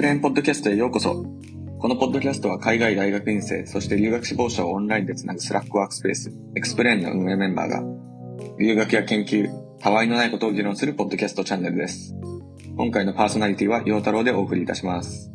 エクスプレーンポッドキャストへようこそ。このポッドキャストは海外大学院生、そして留学志望者をオンラインでつなぐ Slack ワークスペース、エクスプレーンの運営メンバーが、留学や研究、たわいのないことを議論するポッドキャストチャンネルです。今回のパーソナリティは陽太郎でお送りいたします。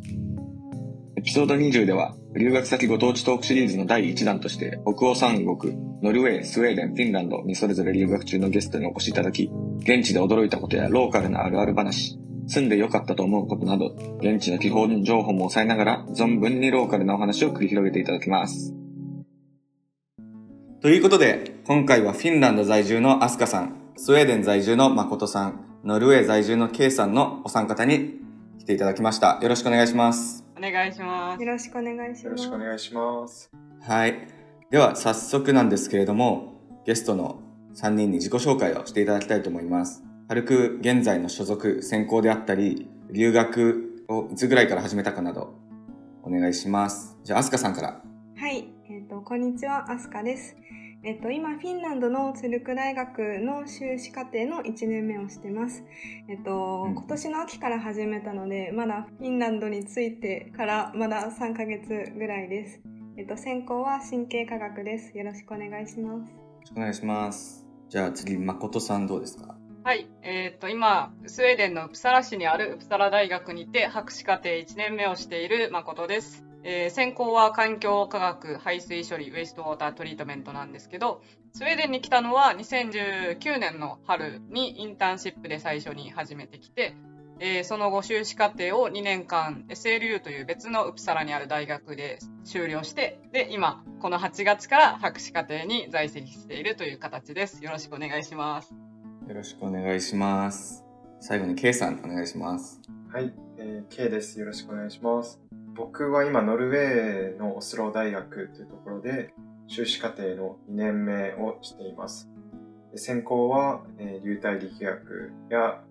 エピソード20では、留学先ご当地トークシリーズの第1弾として、北欧三国、ノルウェー、スウェーデン、フィンランドにそれぞれ留学中のゲストにお越しいただき、現地で驚いたことやローカルなあるある話、住んでよかったと思うことなど、現地の基本情報も抑えながら、存分にローカルなお話を繰り広げていただきます。ということで、今回はフィンランド在住のアスカさん、スウェーデン在住の誠さん、ノルウェー在住のケイさんのお三方に来ていただきました。よろしくお願いします。お願いします。よろしくお願いします。よろしくお願いします。はい。では、早速なんですけれども、ゲストの3人に自己紹介をしていただきたいと思います。軽く現在の所属、専攻であったり、留学をいつぐらいから始めたかなど、お願いします。じゃあ、アスカさんから。はい、えっ、とこんにちは、アスカです。えっ、と今フィンランドのツルク大学の修士課程の1年目をしてます。えっ、と、うん今年の秋から始めたので、まだフィンランドについてからまだ3ヶ月ぐらいです。えっ、と専攻は神経科学です。よろしくお願いします。よろしくお願いします。じゃあ次、誠さんどうですか？はい、えっ、と、今、スウェーデンのウプサラ市にあるウプサラ大学にて博士課程1年目をしている誠です。えー専攻は環境科学排水処理ウェイストウォータートリートメントなんですけど、スウェーデンに来たのは2019年の春にインターンシップで最初に始めてきて、えーその後修士課程を2年間 SLU という別のウプサラにある大学で修了して、で、今、この8月から博士課程に在籍しているという形です。よろしくお願いします。よろしくお願いします。最後に、ケイさんお願いします。はい、えー、K です。よろしくお願いします。僕は今、ノルウェーのオスロ大学というところで、修士課程の2年目をしています。専攻は、えー流体力学や、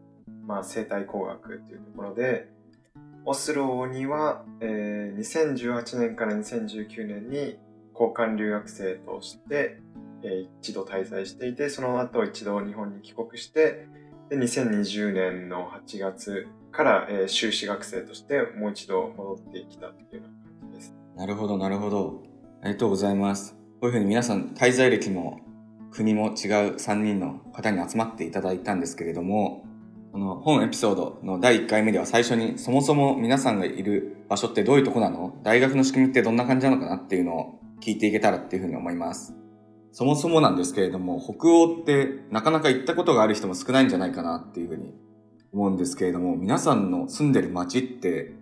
まあ、生態工学というところで、オスロには、えー2018年から2019年に交換留学生として、え一度滞在していて、その後一度日本に帰国して、で2020年の8月から、え修士学生としてもう一度戻ってきたっていうような感じです。なるほど、なるほど。ありがとうございます。こういうふうに皆さん、滞在歴も国も違う3人の方に集まっていただいたんですけれども、この本エピソードの第1回目では最初にそもそも皆さんがいる場所ってどういうとこなの？大学の仕組みってどんな感じなのかなっていうのを聞いていけたらっていうふうに思います。そもそもなんですけれども、北欧ってなかなか行ったことがある人も少ないんじゃないかなっていうふうに思うんですけれども、皆さんの住んでる街って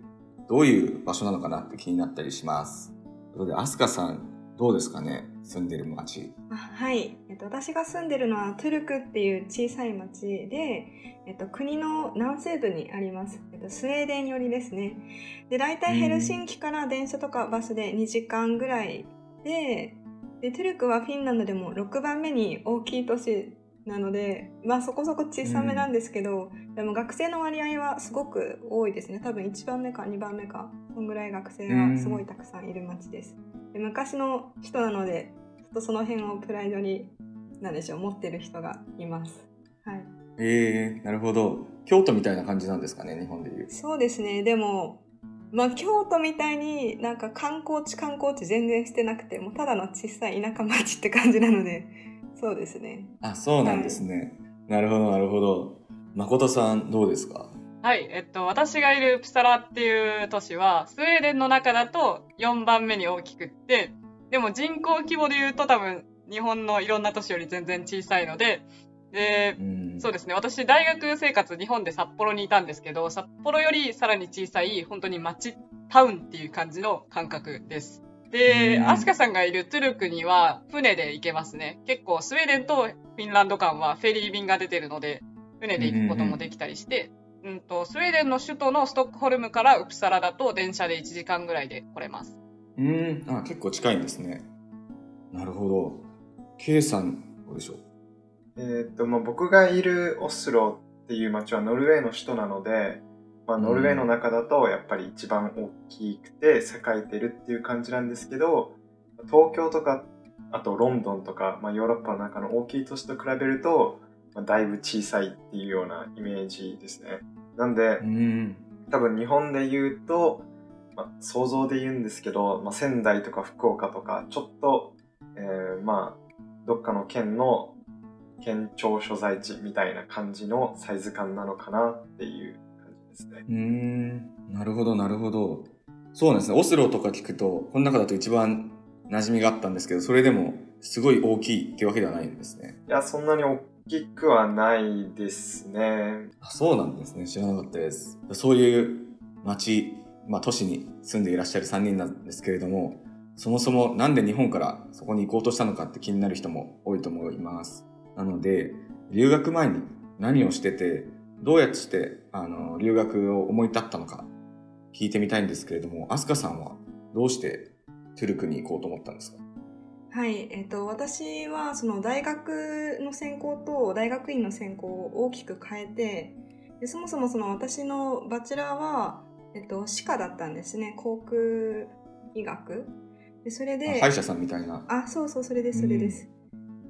どういう場所なのかなって気になったりします。ということで、アスカさん、どうですかね？住んでる街。あはい、えっと、私が住んでるのはトゥルクっていう小さい町で、えっと、国の南西部にあります、えっと、スウェーデン寄りですねで大体ヘルシンキから電車とかバスで2時間ぐらいででトゥルクはフィンランドでも6番目に大きい都市なのでまあそこそこ小さめなんですけど、でも学生の割合はすごく多いですね。多分1番目か2番目かそんぐらい学生がすごいたくさんいる町です。で昔の人なのでちょっとその辺をプライドに何でしょう持ってる人がいます。はい。えー、なるほど。京都みたいな感じなんですかね日本でいう。そうですね。でもまあ京都みたいになんか観光地観光地全然してなくてもうただの小さい田舎町って感じなのでそうですねあ、そうなんですね。なるほど、なるほど。誠さん、どうですか？はい、えっと、私がいるプサラっていう都市は、スウェーデンの中だと4番目に大きくって、でも人口規模で言うと多分、日本のいろんな都市より全然小さいので、でう、ん。そうですね、私、大学生活、日本で札幌にいたんですけど、札幌よりさらに小さい、本当に町、タウンっていう感じの感覚です。で、うんアスカさんがいるトゥルクには船で行けますね。結構スウェーデンとフィンランド間はフェリー便が出てるので、船で行くこともできたりして、うんと、スウェーデンの首都のストックホルムからウプサラだと電車で1時間ぐらいで来れます。うん。あ、結構近いんですね。なるほど。ケイさん、どうでしょう？えーっと、まあ、僕がいるオスロっていう町はノルウェーの首都なので、まあ、ノルウェーの中だとやっぱり一番大きくて栄えてるっていう感じなんですけど、東京とか、あとロンドンとか、まあ、ヨーロッパの中の大きい都市と比べると、まあ、だいぶ小さいっていうようなイメージですね。なんで、うん。多分日本で言うと、まあ、想像で言うんですけど、まあ、仙台とか福岡とか、ちょっと、えー、まあ、どっかの県の県庁所在地みたいな感じのサイズ感なのかなっていう感じですね。うん、なるほど、なるほど。そうなんですね。オスロとか聞くと、この中だと一番馴染みがあったんですけど、それでもすごい大きいってわけではないんですね。いや、そんなに大きくはないですね。あそうなんですね。知らなかったです。そういう町、まあ都市に住んでいらっしゃる3人なんですけれども、そもそもなんで日本からそこに行こうとしたのかって気になる人も多いと思います。なので、留学前に何をしてて、どうやってしてあの留学を思い立ったのか聞いてみたいんですけれども、アスカさんはどうしてトゥルクに行こうと思ったんですか？はい、えっと、私はその大学の専攻と大学院の専攻を大きく変えてでそもそもその私のバチェラーは、えっと、歯科だったんですね。航空医学。でそれで歯医者さんみたいな。あそうそうそれですそれです、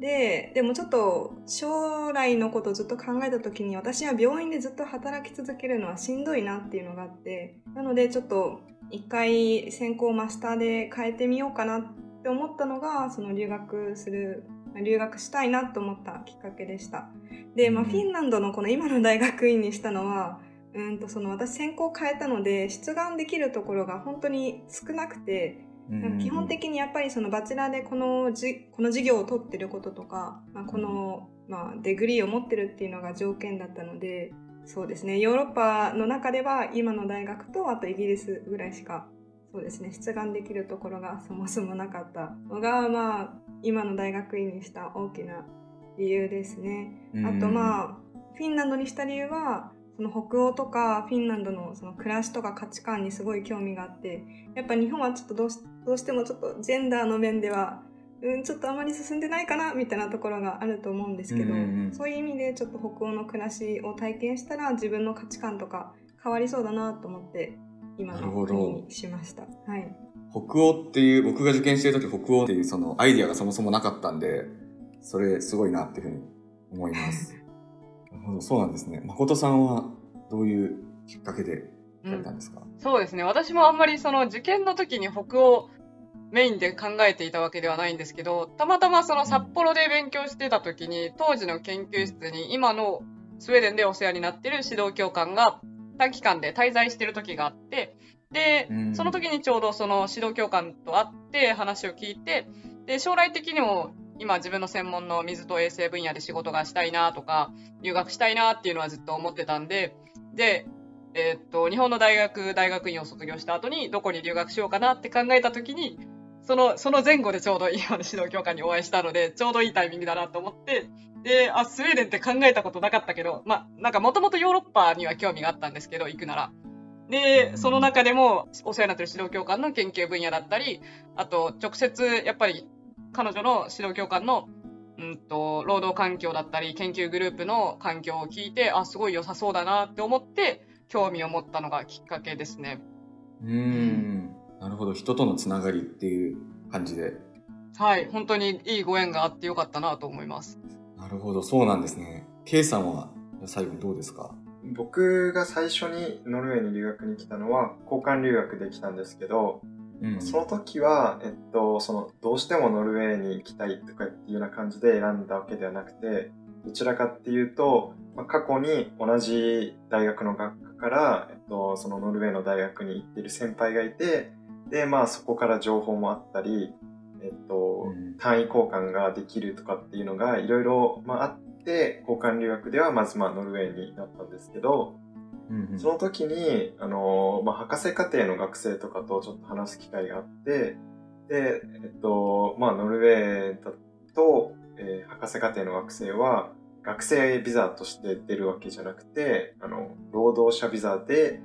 ででもちょっと将来のことをずっと考えた時に私は病院でずっと働き続けるのはしんどいなっていうのがあってなのでちょっと一回専攻マスターで変えてみようかなって思ったのがその留学する留学したいなと思ったきっかけでした。で、まあ、フィンランドのこの今の大学院にしたのはうんとその私専攻変えたので出願できるところが本当に少なくて基本的にやっぱりそのバチェラーでこのじこの授業を取ってることとか、まあ、この、まあ、デグリーを持ってるっていうのが条件だったのでそうですね。ヨーロッパの中では今の大学とあとイギリスぐらいしかそうですね。出願できるところがそもそもなかったのがまあ今の大学院にした大きな理由ですね。あとまあフィンランドにした理由はその北欧とかフィンランドのその暮らしとか価値観にすごい興味があってやっぱ日本はちょっとどうしどうしてもちょっとジェンダーの面ではうん、ちょっとあまり進んでないかなみたいなところがあると思うんですけど、うんうんうん、そういう意味でちょっと北欧の暮らしを体験したら自分の価値観とか変わりそうだなと思って今の国にしました。はい、北欧っていう僕が受験してる時北欧っていうそのアイディアがそもそもなかったんでそれすごいなっていうふうに思います。ほど。そうなんですね。誠さんはどういうきっかけでされたんですか、うん、そうですね。私もあんまりその受験の時に北欧メインで考えていたわけではないんですけど、たまたまその札幌で勉強してた時に、当時の研究室に今のスウェーデンでお世話になってる指導教官が短期間で滞在してる時があって、で、その時にちょうどその指導教官と会って話を聞いて、で、将来的にも今自分の専門の水と衛生分野で仕事がしたいなとか、留学したいなっていうのはずっと思ってたんで、で、えー、っと、日本の大学、大学院を卒業した後にどこに留学しようかなって考えた時に、その、その前後でちょうど今の指導教官にお会いしたので、ちょうどいいタイミングだなと思って、で、あ、スウェーデンって考えたことなかったけど、まあ、なんかもともとヨーロッパには興味があったんですけど、行くなら。で、その中でもお世話になってる指導教官の研究分野だったり、あと、直接、やっぱり彼女の指導教官の、うんと、労働環境だったり、研究グループの環境を聞いて、あ、すごい良さそうだなって思って、興味を持ったのがきっかけですね。うん。なるほど。人とのつながりっていう感じで。はい。本当にいいご縁があってよかったなと思います。なるほど。そうなんですね。K さんは最後にどうですか？僕が最初にノルウェーに留学に来たのは交換留学できたんですけど、うん、その時は、えっと、そのどうしてもノルウェーに行きたいとかっていうような感じで選んだわけではなくてどちらかっていうと、まあ、過去に同じ大学の学科から、えっと、そのノルウェーの大学に行ってる先輩がいてで、まあそこから情報もあったり、えっと、単位交換ができるとかっていうのがいろいろ、まあ、あって、交換留学ではまずまあノルウェーになったんですけど、うんうん、その時に、あの、まあ、博士課程の学生とかとちょっと話す機会があって、で、えっと、まあ、ノルウェーだと、えー、博士課程の学生は、学生ビザとして出るわけじゃなくて、あの、労働者ビザで、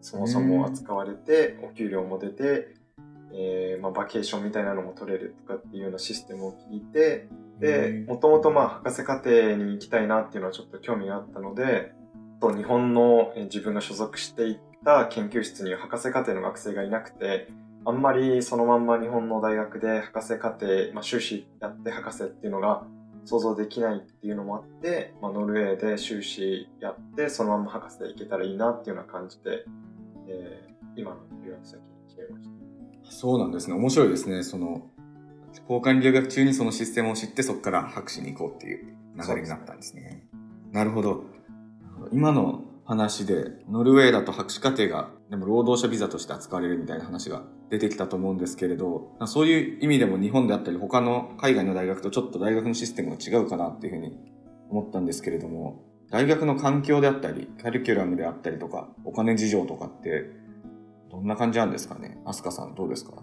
そもそも扱われて、お給料も出て、えー、まあ、バケーションみたいなのも取れるとかっていうようなシステムを聞いて、で、もともとまあ博士課程に行きたいなっていうのはちょっと興味があったので、と日本の自分が所属していった研究室に博士課程の学生がいなくて、あんまりそのまんま日本の大学で博士課程、まあ、修士やって博士っていうのが想像できないっていうのもあって、まあ、ノルウェーで修士やってそのまま博士で行けたらいいなっていうような感じでえー今の留学先に決めました。そうなんですね。面白いですね。その、交換留学中にそのシステムを知って、そこから博士に行こうっていう流れになったんですね。なるほど。今の話で、ノルウェーだと博士課程が、でも労働者ビザとして扱われるみたいな話が出てきたと思うんですけれど、そういう意味でも日本であったり他の海外の大学とちょっと大学のシステムが違うかなっていうふうに思ったんですけれども、大学の環境であったり、カリキュラムであったりとか、お金事情とかって、どんな感じなんですかね？アスカさんどうですか？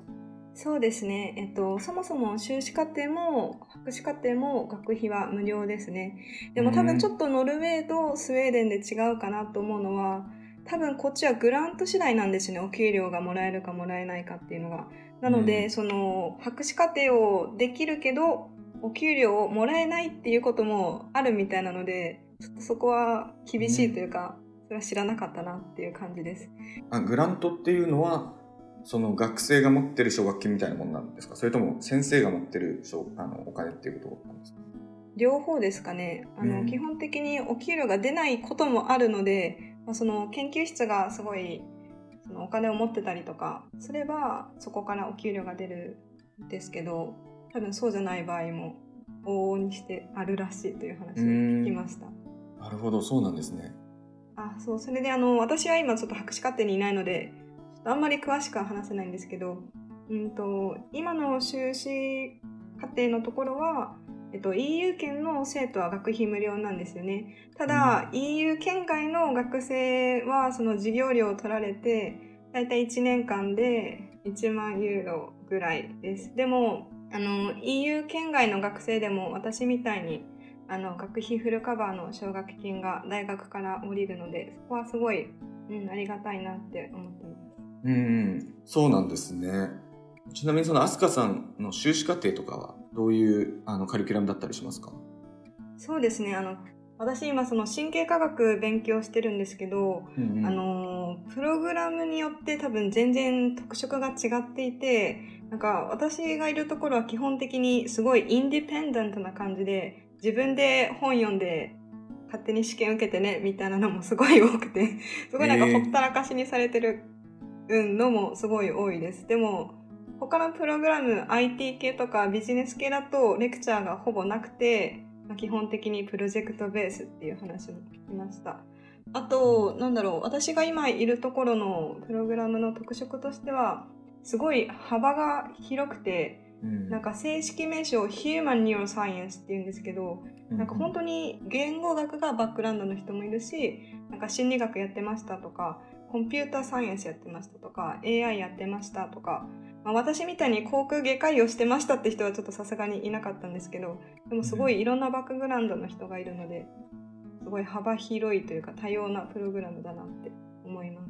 そうですね、えっと、そもそも修士課程も博士課程も学費は無料ですね。でも多分ちょっとノルウェーとスウェーデンで違うかなと思うのは、多分こっちはグラント次第なんですよね、お給料がもらえるかもらえないかっていうのが。なので、うんその博士課程をできるけど、お給料をもらえないっていうこともあるみたいなので、ちょっとそこは厳しいというか、それは知らなかったなっていう感じです。あグラントっていうのはその学生が持ってる奨学金みたいなものなんですか？それとも先生が持ってる奨あのお金っていうことなんですか？両方ですかね。あの、うん。基本的にお給料が出ないこともあるので、まあ、その研究室がすごいそのお金を持ってたりとかすればそこからお給料が出るんですけど多分そうじゃない場合も往々にしてあるらしいという話を聞きました。なるほどそうなんですね。あそう。それであの私は今ちょっと博士課程にいないのであんまり詳しくは話せないんですけど、うん、と今の修士課程のところは、えっと、EU 圏の生徒は学費無料なんですよね。ただ、EU 圏外の学生はその授業料を取られてだいたい1年間で1万ユーロぐらいです。でもあの EU 圏外の学生でも私みたいにあの学費フルカバーの奨学金が大学から降りるのでそこはすごい、うん、ありがたいなって思ってます。うんそうなんですね。ちなみにそのアスカさんの修士課程とかはどういうあのカリキュラムだったりしますか？そうですね。あの私今その神経科学勉強してるんですけど、うんうん。あのプログラムによって多分全然特色が違っていてなんか私がいるところは基本的にすごいインディペンデントな感じで自分で本読んで勝手に試験受けてねみたいなのもすごい多くてすごいなんかほったらかしにされてるうんのもすごい多いです。でも他のプログラム IT 系とかビジネス系だとレクチャーがほぼなくて、まあ基本的にプロジェクトベースっていう話も聞きました。あと、なんだろう、私が今いるところのプログラムの特色としては、すごい幅が広くて、うんなんか正式名称 Human Neuroscience っていうんですけど、なんか本当に言語学がバックグラウンドの人もいるし、なんか心理学やってましたとか、コンピューターサイエンスやってましたとか、AI やってましたとか、まあ、私みたいに航空外科医をしてましたって人はちょっとさすがにいなかったんですけど、でもすごいいろんなバックグラウンドの人がいるので、すごい幅広いというか多様なプログラムだなって思います。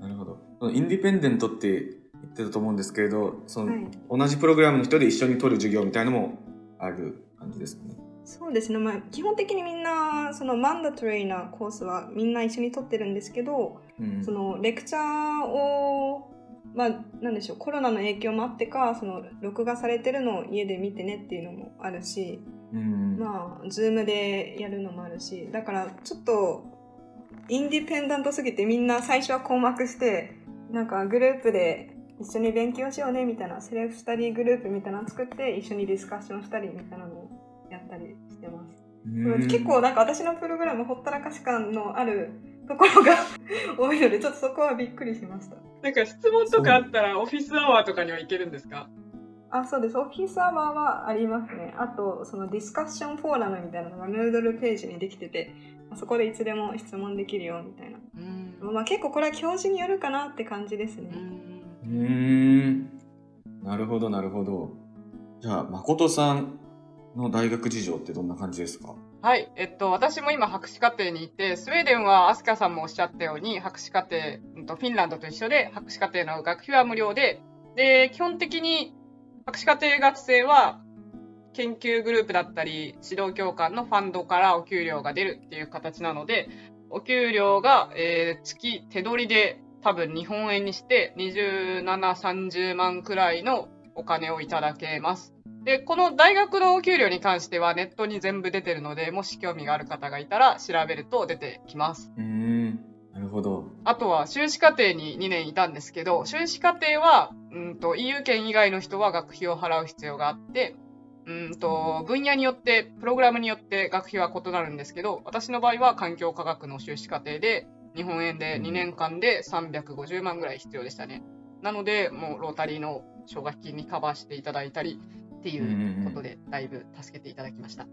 なるほど。インディペンデントって言ってたと思うんですけれどその、はい。同じプログラムの人で一緒に取る授業みたいのもある感じですかねそうですね、まあ、基本的にみんなその mandatory なコースはみんな一緒に取ってるんですけど、うん。そのレクチャーをまあなんでしょうコロナの影響もあってかその録画されてるのを家で見てねっていうのもあるしうん。まあ Zoom でやるのもあるしだからちょっと independent すぎてみんな最初は困惑してなんかグループで一緒に勉強しようねみたいな self-study group みたいなの作って一緒にディスカッションしたりみたいなうん結構なんか私のプログラムほったらかし感のあるところが 多いのでちょっとそこはびっくりしました。なんか質問とかあったらオフィスアワーとかには行けるんですか？あ、そうです。オフィスアワーはありますね。あと、そのディスカッションフォーラムみたいなのが Moodle ページにできてて、そこでいつでも質問できるよみたいな。うんまあ結構これは教授によるかなって感じですね。うーんなるほどなるほどじゃあ誠さんの大学事情ってどんな感じですか？はい、えっと、私も今、博士課程にいて、スウェーデンは、アスカさんもおっしゃったように、博士課程、とフィンランドと一緒で、博士課程の学費は無料で、で、基本的に、博士課程学生は、研究グループだったり、指導教官のファンドからお給料が出るっていう形なので、お給料が、えー月手取りで多分日本円にして27、30万くらいのお金をいただけます。で、この大学のお給料に関してはネットに全部出てるので、もし興味がある方がいたら調べると出てきます。うーんなるほど。あとは修士課程に2年いたんですけど、修士課程は、うんと、EU 圏以外の人は学費を払う必要があって、うんと、分野によって、プログラムによって学費は異なるんですけど、私の場合は環境科学の修士課程で、日本円で2年間で350万ぐらい必要でしたね。なので、もうロータリーの奨学金にカバーしていただいたりっていうことで、だいぶ助けていただきました。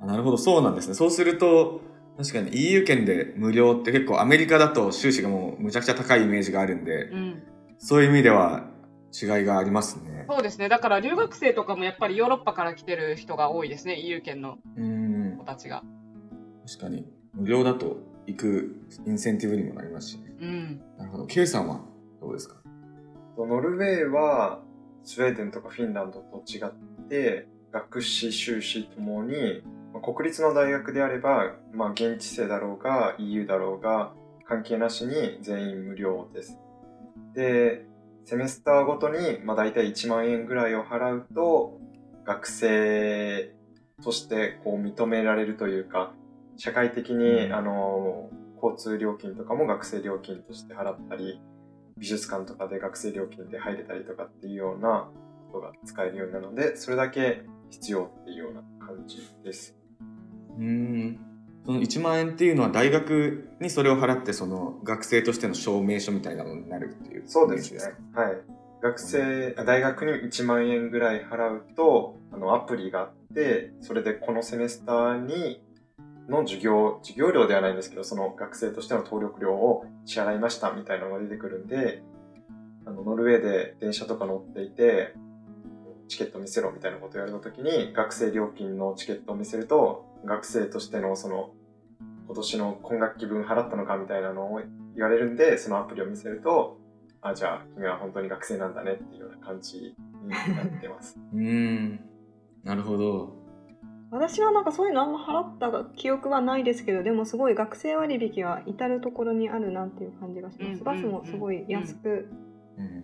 あなるほど、そうなんですね。そうすると、確かに EU 圏で無料って結構アメリカだと収支がもうむちゃくちゃ高いイメージがあるんで、うん。そういう意味では違いがありますね。そうですね。だから留学生とかもやっぱりヨーロッパから来てる人が多いですね。EU 圏のうん子。たちが。確かに。無料だと行くインセンティブにもなりますしね。うん。なるほど。K さんはどうですか？ノルウェーはスウェーデンとかフィンランドと違って学士修士ともにまあ国立の大学であれば、まあ、現地生だろうが EU だろうが関係なしに全員無料です。で、セメスターごとに、まあ、大体1万円ぐらいを払うと学生としてこう認められるというか社会的に、うんあの交通料金とかも学生料金として払ったり美術館とかで学生料金で入れたりとかっていうようなことが使えるようになるので、それだけ必要っていうような感じです。うーん。その1万円っていうのは大学にそれを払ってその学生としての証明書みたいなのになるっていうそうですね。はい。学生、あ大学に1万円ぐらい払うと、あの、アプリがあって、それでこのセメスターに、の授業、授業料ではないんですけど、その学生としての登録料を支払いましたみたいなのが出てくるんで、あの、ノルウェーで電車とか乗っていて、チケット見せろみたいなことをやるの時に、学生料金のチケットを見せると、学生としてのその、今年の今学期分払ったのかみたいなのを言われるんで、そのアプリを見せると、あ、じゃあ君は本当に学生なんだねっていうような感じになってます。うーん。なるほど。私はなんかそういうのあんま払った記憶はないですけどでもすごい学生割引は至る所にあるなっていう感じがします。うんバスもすごい安く、うん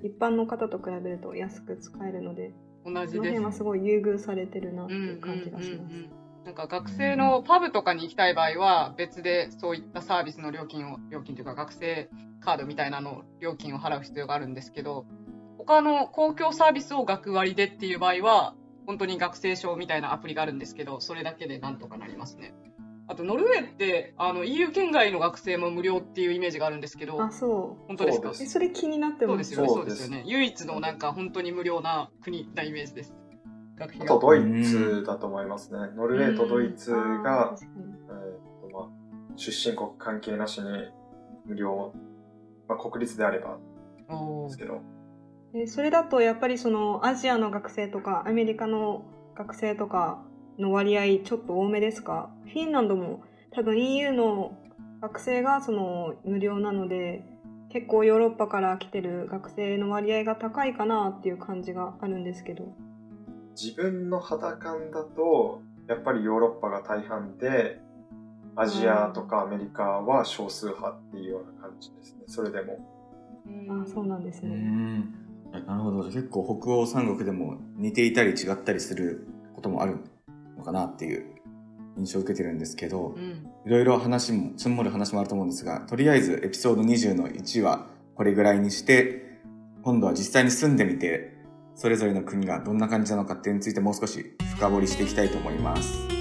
一般の方と比べると安く使えるので同そじです。の辺はすごい優遇されてるなってうんいう感じがします。うんうんうんなんか学生のパブとかに行きたい場合は別でそういったサービスの料金を料金というか学生カードみたいなの料金を払う必要があるんですけど他の公共サービスを学割でっていう場合は本当に学生証みたいなアプリがあるんですけどそれだけでなんとかなりますね。あとノルウェーってあの EU 圏外の学生も無料っていうイメージがあるんですけどあそう。本当ですか？そうえそれ気になってます。そうですよね。そううですすよね。唯一のなんか本当に無料な国なイメージです。学費が。あとドイツだと思いますね。ノルウェーとドイツが、えーっとまあ、出身国関係なしに無料、まあ、国立であればですけど、えそれだとやっぱりそのアジアの学生とかアメリカの学生とかの割合ちょっと多めですか？フィンランドも多分 EU の学生がその無料なので結構ヨーロッパから来てる学生の割合が高いかなっていう感じがあるんですけど自分の肌感だと、やっぱりヨーロッパが大半で、アジアとかアメリカは少数派っていうような感じですね。それでも。あそうなんですね。んなるほど。結構北欧三国でも似ていたり違ったりすることもあるのかなっていう印象を受けてるんですけどうん。いろいろ話も積もる話もあると思うんですがとりあえずエピソード20の1はこれぐらいにして今度は実際に住んでみてそれぞれの国がどんな感じなのかっていうのについてもう少し深掘りしていきたいと思います。